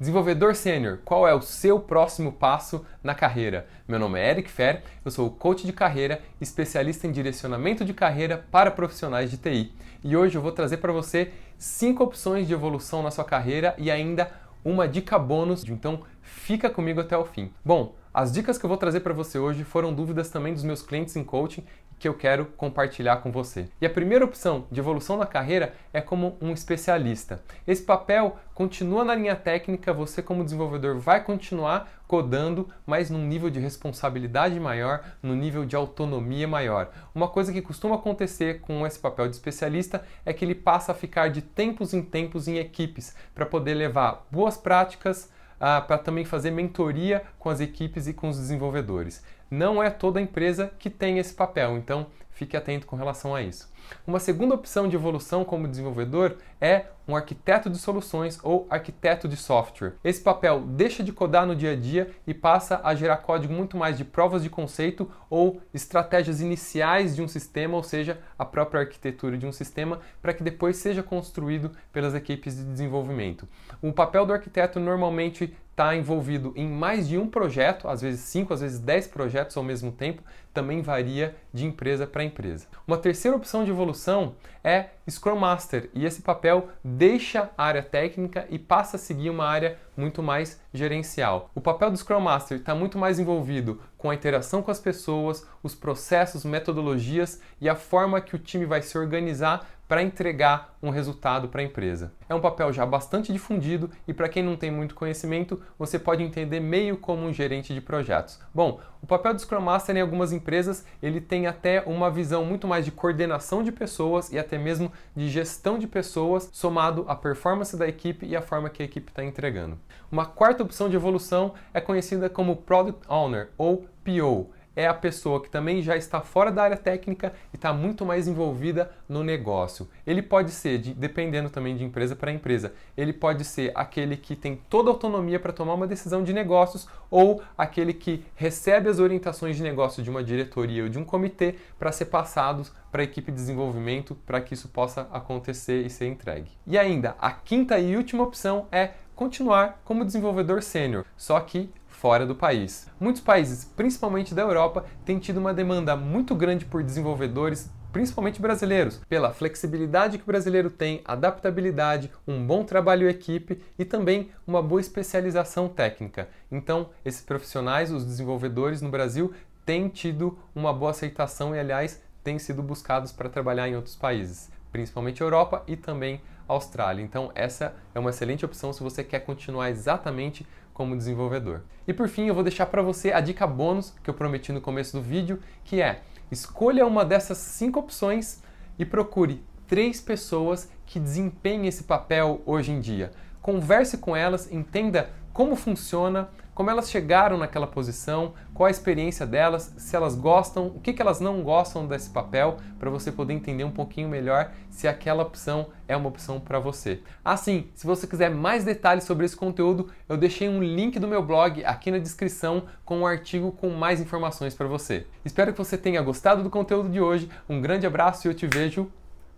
Desenvolvedor sênior, qual é o seu próximo passo na carreira? Meu nome é Eric Fer, eu sou coach de carreira, especialista em direcionamento de carreira para profissionais de TI. E hoje eu vou trazer para você cinco opções de evolução na sua carreira e ainda uma dica bônus, então fica comigo até o fim. Bom, as dicas que eu vou trazer para você hoje foram dúvidas também dos meus clientes em coaching que eu quero compartilhar com você. E a primeira opção de evolução na carreira é como um especialista. Esse papel continua na linha técnica, você como desenvolvedor vai continuar codando, mas num nível de responsabilidade maior, num nível de autonomia maior. Uma coisa que costuma acontecer com esse papel de especialista é que ele passa a ficar de tempos em tempos em equipes para poder levar boas práticas, ah, para também fazer mentoria com as equipes e com os desenvolvedores. Não é toda empresa que tem esse papel, então fique atento com relação a isso. Uma segunda opção de evolução como desenvolvedor é um arquiteto de soluções ou arquiteto de software. Esse papel deixa de codar no dia a dia e passa a gerar código muito mais de provas de conceito ou estratégias iniciais de um sistema, ou seja, a própria arquitetura de um sistema, para que depois seja construído pelas equipes de desenvolvimento. O papel do arquiteto normalmente está envolvido em mais de um projeto, às vezes 5, às vezes 10 projetos ao mesmo tempo, também varia de empresa para empresa. Uma terceira opção de evolução é Scrum Master, e esse papel deixa a área técnica e passa a seguir uma área muito mais gerencial. O papel do Scrum Master está muito mais envolvido com a interação com as pessoas, os processos, metodologias e a forma que o time vai se organizar para entregar um resultado para a empresa. É um papel já bastante difundido e para quem não tem muito conhecimento, você pode entender meio como um gerente de projetos. Bom, o papel do Scrum Master em algumas empresas, ele tem até uma visão muito mais de coordenação de pessoas e até mesmo de gestão de pessoas, somado à performance da equipe e a forma que a equipe está entregando. Uma quarta opção de evolução é conhecida como Product Owner ou PO é a pessoa que também já está fora da área técnica e está muito mais envolvida no negócio. Ele pode ser, de, dependendo também de empresa para empresa, ele pode ser aquele que tem toda a autonomia para tomar uma decisão de negócios ou aquele que recebe as orientações de negócio de uma diretoria ou de um comitê para ser passados para a equipe de desenvolvimento para que isso possa acontecer e ser entregue. E ainda, a quinta e última opção é continuar como desenvolvedor sênior, só que fora do país. Muitos países, principalmente da Europa, têm tido uma demanda muito grande por desenvolvedores principalmente brasileiros, pela flexibilidade que o brasileiro tem, adaptabilidade, um bom trabalho em equipe e também uma boa especialização técnica. Então, esses profissionais, os desenvolvedores no Brasil, têm tido uma boa aceitação e, aliás, têm sido buscados para trabalhar em outros países, principalmente Europa e também Austrália. Então, essa é uma excelente opção se você quer continuar exatamente como desenvolvedor. E por fim, eu vou deixar para você a dica bônus que eu prometi no começo do vídeo, que é escolha uma dessas cinco opções e procure três pessoas que desempenhem esse papel hoje em dia. Converse com elas, entenda como funciona, como elas chegaram naquela posição, qual a experiência delas, se elas gostam, o que, elas não gostam desse papel, para você poder entender um pouquinho melhor se aquela opção é uma opção para você. Assim, se você quiser mais detalhes sobre esse conteúdo, eu deixei um link do meu blog aqui na descrição com um artigo com mais informações para você. Espero que você tenha gostado do conteúdo de hoje. Um grande abraço e eu te vejo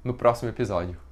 no próximo episódio.